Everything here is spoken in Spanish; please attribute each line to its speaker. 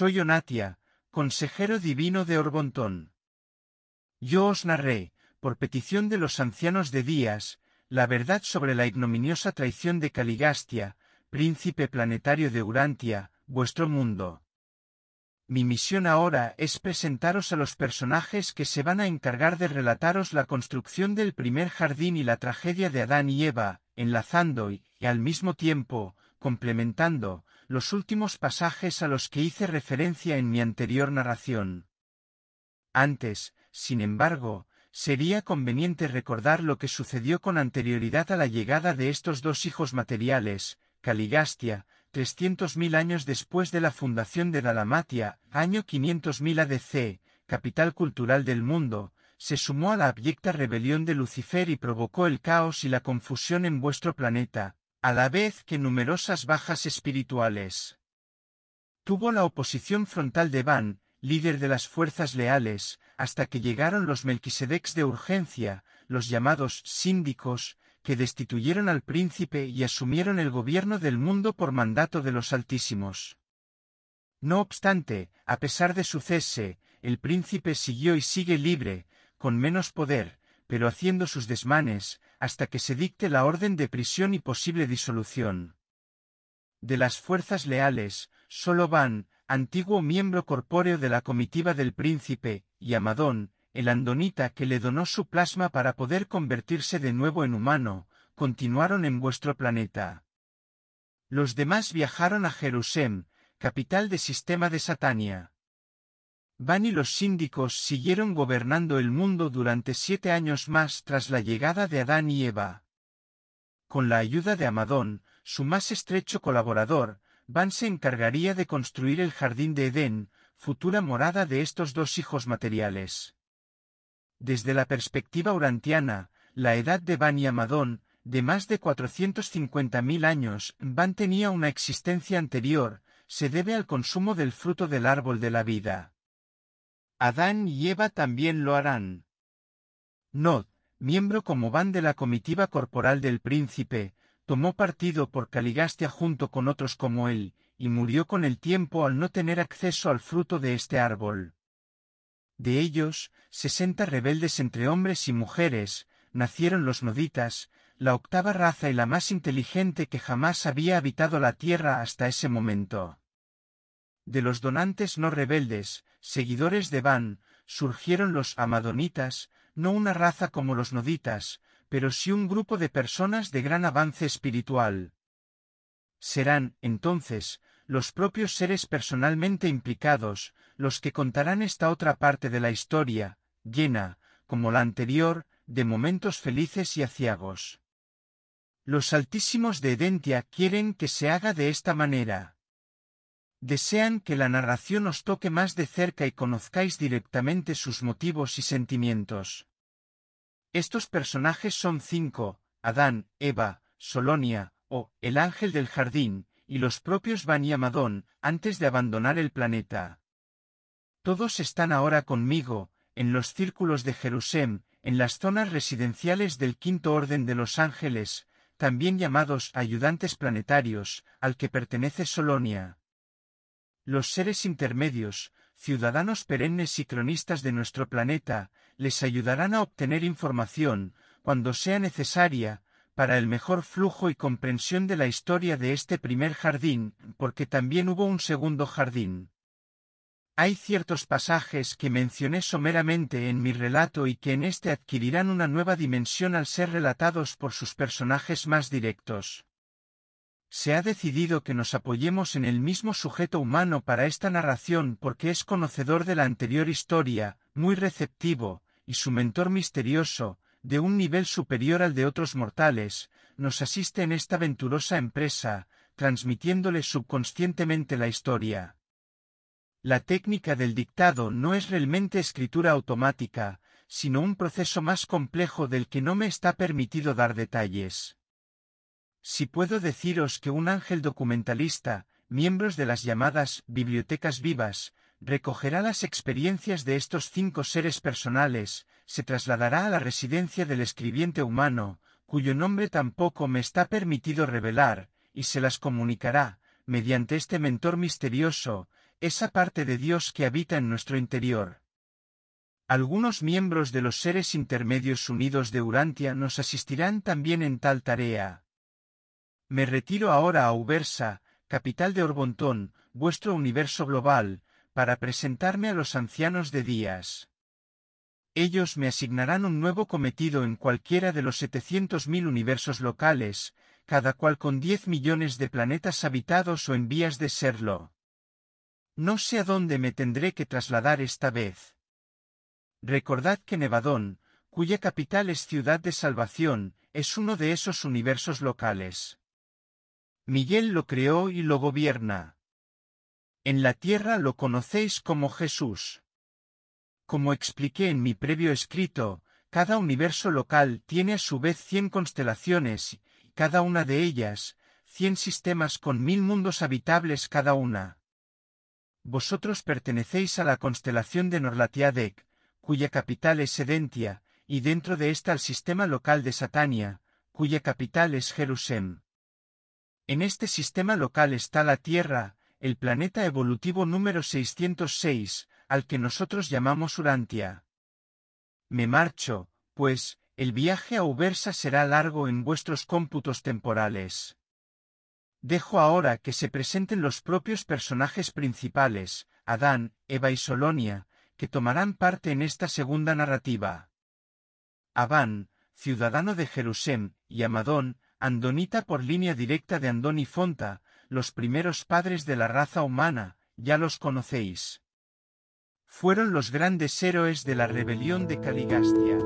Speaker 1: Soy Onatia, consejero divino de Orbontón. Yo os narré, por petición de los ancianos de Días, la verdad sobre la ignominiosa traición de Caligastia, príncipe planetario de Urantia, vuestro mundo. Mi misión ahora es presentaros a los personajes que se van a encargar de relataros la construcción del primer jardín y la tragedia de Adán y Eva, enlazando y, al mismo tiempo, complementando, los últimos pasajes a los que hice referencia en mi anterior narración. Antes, sin embargo, sería conveniente recordar lo que sucedió con anterioridad a la llegada de estos dos hijos materiales, Caligastia, 300.000 años después de la fundación de Dalamatia, año 500.000 ADC, capital cultural del mundo, se sumó a la abyecta rebelión de Lucifer y provocó el caos y la confusión en vuestro planeta, a la vez que numerosas bajas espirituales. Tuvo la oposición frontal de Van, líder de las fuerzas leales, hasta que llegaron los Melquisedecs de urgencia, los llamados síndicos, que destituyeron al príncipe y asumieron el gobierno del mundo por mandato de los Altísimos. No obstante, a pesar de su cese, el príncipe siguió y sigue libre, con menos poder, pero haciendo sus desmanes, hasta que se dicte la orden de prisión y posible disolución. De las fuerzas leales, solo Van, antiguo miembro corpóreo de la comitiva del príncipe, y Amadón, el andonita que le donó su plasma para poder convertirse de nuevo en humano, continuaron en vuestro planeta. Los demás viajaron a Jerusalén, capital de sistema de Satania. Van y los síndicos siguieron gobernando el mundo durante siete años más tras la llegada de Adán y Eva. Con la ayuda de Amadón, su más estrecho colaborador, Van se encargaría de construir el jardín de Edén, futura morada de estos dos hijos materiales. Desde la perspectiva urantiana, la edad de Van y Amadón, de más de 450.000 años, Van tenía una existencia anterior, se debe al consumo del fruto del árbol de la vida. Adán y Eva también lo harán. Nod, miembro como Van de la comitiva corporal del príncipe, tomó partido por Caligastia junto con otros como él, y murió con el tiempo al no tener acceso al fruto de este árbol. De ellos, sesenta rebeldes entre hombres y mujeres, nacieron los noditas, la octava raza y la más inteligente que jamás había habitado la tierra hasta ese momento. De los donantes no rebeldes, seguidores de Van, surgieron los amadonitas, no una raza como los noditas, pero sí un grupo de personas de gran avance espiritual. Serán, entonces, los propios seres personalmente implicados, los que contarán esta otra parte de la historia, llena, como la anterior, de momentos felices y aciagos. Los altísimos de Edentia quieren que se haga de esta manera. Desean que la narración os toque más de cerca y conozcáis directamente sus motivos y sentimientos. Estos personajes son cinco, Adán, Eva, Solonia, o el ángel del jardín, y los propios Van y Amadón, antes de abandonar el planeta. Todos están ahora conmigo, en los círculos de Jerusalén, en las zonas residenciales del quinto orden de los ángeles, también llamados ayudantes planetarios, al que pertenece Solonia. Los seres intermedios, ciudadanos perennes y cronistas de nuestro planeta, les ayudarán a obtener información, cuando sea necesaria, para el mejor flujo y comprensión de la historia de este primer jardín, porque también hubo un segundo jardín. Hay ciertos pasajes que mencioné someramente en mi relato y que en éste adquirirán una nueva dimensión al ser relatados por sus personajes más directos. Se ha decidido que nos apoyemos en el mismo sujeto humano para esta narración porque es conocedor de la anterior historia, muy receptivo, y su mentor misterioso, de un nivel superior al de otros mortales, nos asiste en esta venturosa empresa, transmitiéndole subconscientemente la historia. La técnica del dictado no es realmente escritura automática, sino un proceso más complejo del que no me está permitido dar detalles. Si puedo deciros que un ángel documentalista, miembros de las llamadas bibliotecas vivas, recogerá las experiencias de estos cinco seres personales, se trasladará a la residencia del escribiente humano, cuyo nombre tampoco me está permitido revelar, y se las comunicará, mediante este mentor misterioso, esa parte de Dios que habita en nuestro interior. Algunos miembros de los seres intermedios unidos de Urantia nos asistirán también en tal tarea. Me retiro ahora a Ubersa, capital de Orbontón, vuestro universo global, para presentarme a los ancianos de Días. Ellos me asignarán un nuevo cometido en cualquiera de los 700.000 universos locales, cada cual con 10 millones de planetas habitados o en vías de serlo. No sé a dónde me tendré que trasladar esta vez. Recordad que Nevadón, cuya capital es Ciudad de Salvación, es uno de esos universos locales. Miguel lo creó y lo gobierna. En la tierra lo conocéis como Jesús. Como expliqué en mi previo escrito, cada universo local tiene a su vez cien constelaciones, cada una de ellas, cien sistemas con mil mundos habitables cada una. Vosotros pertenecéis a la constelación de Norlatiadec, cuya capital es Sedentia, y dentro de ésta al sistema local de Satania, cuya capital es Jerusalén. En este sistema local está la Tierra, el planeta evolutivo número 606, al que nosotros llamamos Urantia. Me marcho, pues, el viaje a Ubersa será largo en vuestros cómputos temporales. Dejo ahora que se presenten los propios personajes principales, Adán, Eva y Solonia, que tomarán parte en esta segunda narrativa. Abán, ciudadano de Jerusalén, y Amadón, Andonita por línea directa de Andón y Fonta, los primeros padres de la raza humana, ya los conocéis. Fueron los grandes héroes de la rebelión de Caligastia.